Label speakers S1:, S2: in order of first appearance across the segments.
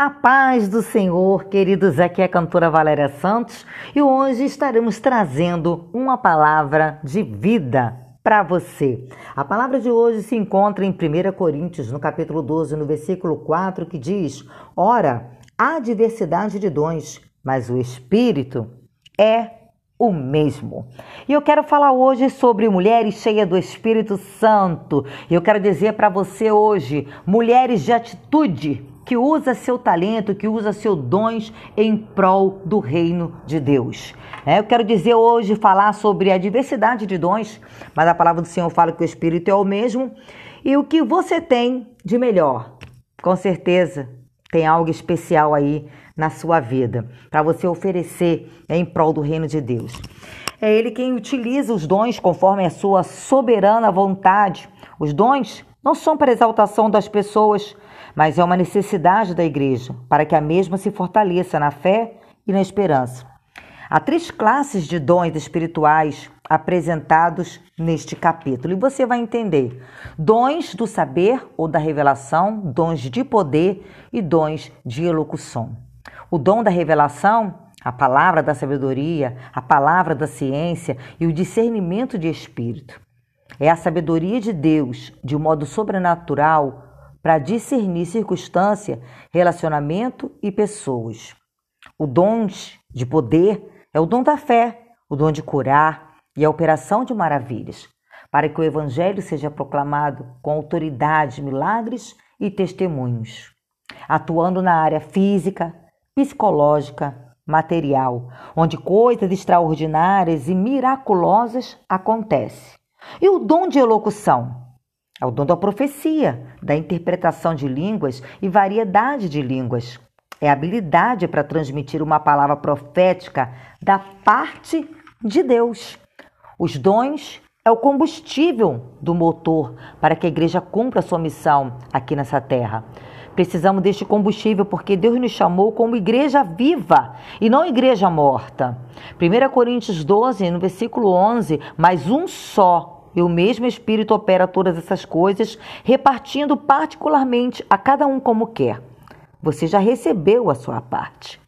S1: A paz do Senhor, queridos, aqui é a cantora Valéria Santos e hoje estaremos trazendo uma palavra de vida para você. A palavra de hoje se encontra em 1 Coríntios, no capítulo 12, no versículo 4, que diz: Ora, há diversidade de dons, mas o Espírito é o mesmo. E eu quero falar hoje sobre mulheres cheias do Espírito Santo. E eu quero dizer para você hoje, mulheres de atitude que usa seu talento, que usa seus dons em prol do reino de Deus. É, eu quero dizer hoje, falar sobre a diversidade de dons, mas a palavra do Senhor fala que o Espírito é o mesmo. E o que você tem de melhor? Com certeza tem algo especial aí na sua vida, para você oferecer em prol do reino de Deus. É Ele quem utiliza os dons conforme a sua soberana vontade. Os dons não são para exaltação das pessoas, mas é uma necessidade da igreja para que a mesma se fortaleça na fé e na esperança. Há três classes de dons espirituais apresentados neste capítulo e você vai entender: dons do saber ou da revelação, dons de poder e dons de elocução. O dom da revelação, a palavra da sabedoria, a palavra da ciência e o discernimento de espírito. É a sabedoria de Deus, de modo sobrenatural, para discernir circunstância, relacionamento e pessoas. O dom de poder é o dom da fé, o dom de curar e a operação de maravilhas, para que o evangelho seja proclamado com autoridade, milagres e testemunhos, atuando na área física, psicológica, material, onde coisas extraordinárias e miraculosas acontecem. E o dom de elocução é o dom da profecia, da interpretação de línguas e variedade de línguas. É a habilidade para transmitir uma palavra profética da parte de Deus. Os dons é o combustível do motor para que a igreja cumpra a sua missão aqui nessa terra. Precisamos deste combustível porque Deus nos chamou como igreja viva e não igreja morta. 1 Coríntios 12, no versículo 11, mas um só e o mesmo Espírito opera todas essas coisas, repartindo particularmente a cada um como quer. Você já recebeu a sua parte.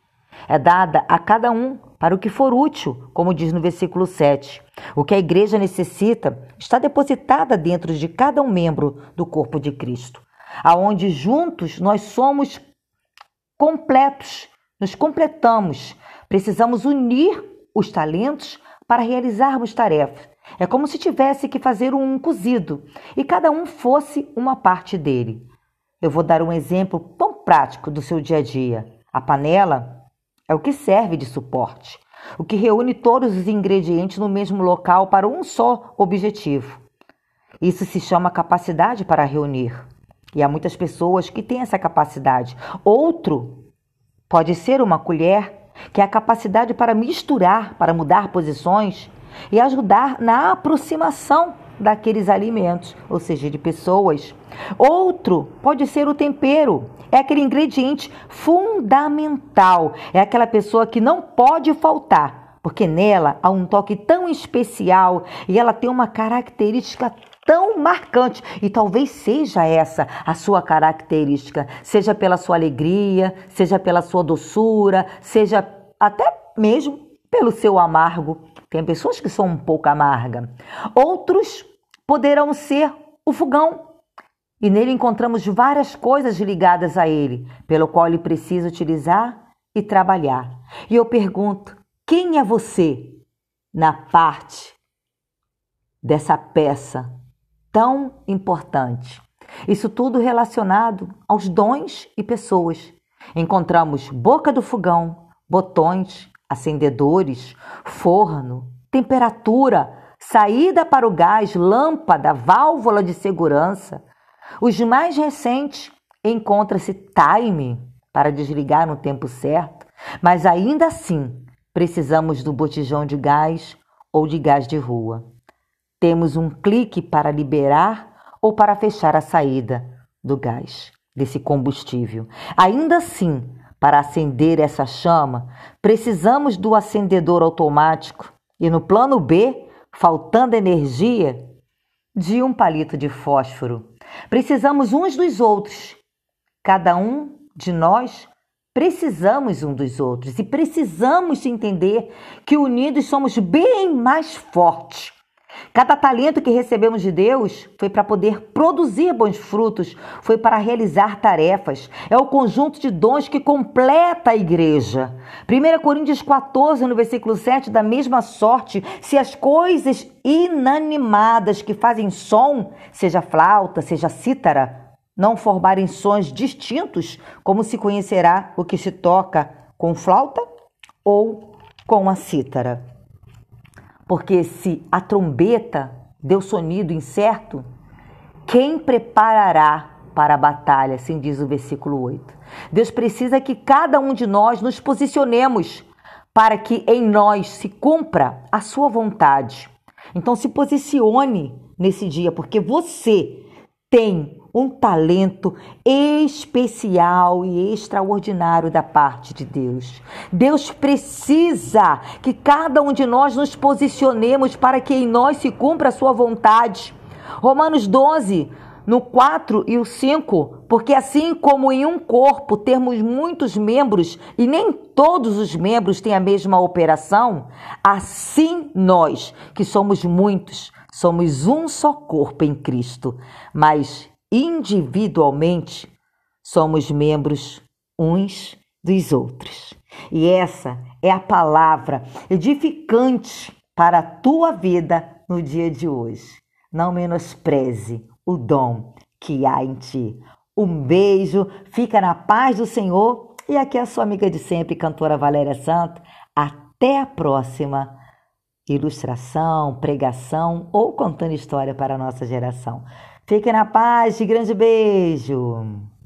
S1: É dada a cada um para o que for útil, como diz no versículo 7. O que a igreja necessita está depositada dentro de cada um membro do corpo de Cristo, aonde juntos nós somos completos, nos completamos. Precisamos unir os talentos para realizarmos tarefas é como se tivesse que fazer um cozido e cada um fosse uma parte dele. Eu vou dar um exemplo tão prático do seu dia a dia. A panela é o que serve de suporte, o que reúne todos os ingredientes no mesmo local para um só objetivo. Isso se chama capacidade para reunir. E há muitas pessoas que têm essa capacidade. Outro pode ser uma colher, que é a capacidade para misturar, para mudar posições e ajudar na aproximação daqueles alimentos, ou seja, de pessoas. Outro pode ser o tempero, é aquele ingrediente fundamental, é aquela pessoa que não pode faltar, porque nela há um toque tão especial e ela tem uma característica tão marcante e talvez seja essa a sua característica, seja pela sua alegria, seja pela sua doçura, seja até mesmo pelo seu amargo. Tem pessoas que são um pouco amargas. Outros poderão ser o fogão. E nele encontramos várias coisas ligadas a ele, pelo qual ele precisa utilizar e trabalhar. E eu pergunto: quem é você na parte dessa peça tão importante? Isso tudo relacionado aos dons e pessoas. Encontramos boca do fogão, botões, acendedores, forno, temperatura, saída para o gás, lâmpada, válvula de segurança. Os mais recentes encontra-se time para desligar no tempo certo, mas ainda assim precisamos do botijão de gás ou de gás de rua. Temos um clique para liberar ou para fechar a saída do gás, desse combustível. Ainda assim, para acender essa chama, precisamos do acendedor automático e no plano B, faltando energia, de um palito de fósforo. Precisamos uns dos outros. Cada um de nós precisamos um dos outros e precisamos entender que unidos somos bem mais fortes. Cada talento que recebemos de Deus foi para poder produzir bons frutos, foi para realizar tarefas. É o conjunto de dons que completa a igreja. 1 Coríntios 14, no versículo 7, da mesma sorte, se as coisas inanimadas que fazem som, seja flauta, seja cítara, não formarem sons distintos, como se conhecerá o que se toca com flauta ou com a cítara. Porque se a trombeta deu sonido incerto, quem preparará para a batalha? Assim diz o versículo 8. Deus precisa que cada um de nós nos posicionemos para que em nós se cumpra a sua vontade. Então se posicione nesse dia, porque você tem um talento especial e extraordinário da parte de Deus. Deus precisa que cada um de nós nos posicionemos para que em nós se cumpra a sua vontade. Romanos 12, no 4 e o 5, porque assim como em um corpo temos muitos membros e nem todos os membros têm a mesma operação, assim nós, que somos muitos, somos um só corpo em Cristo, mas individualmente, somos membros uns dos outros. E essa é a palavra edificante para a tua vida no dia de hoje. Não menospreze o dom que há em ti. Um beijo, fica na paz do Senhor. E aqui é a sua amiga de sempre, cantora Valéria Santo. Até a próxima ilustração, pregação ou contando história para a nossa geração. Fiquem na paz, grande beijo!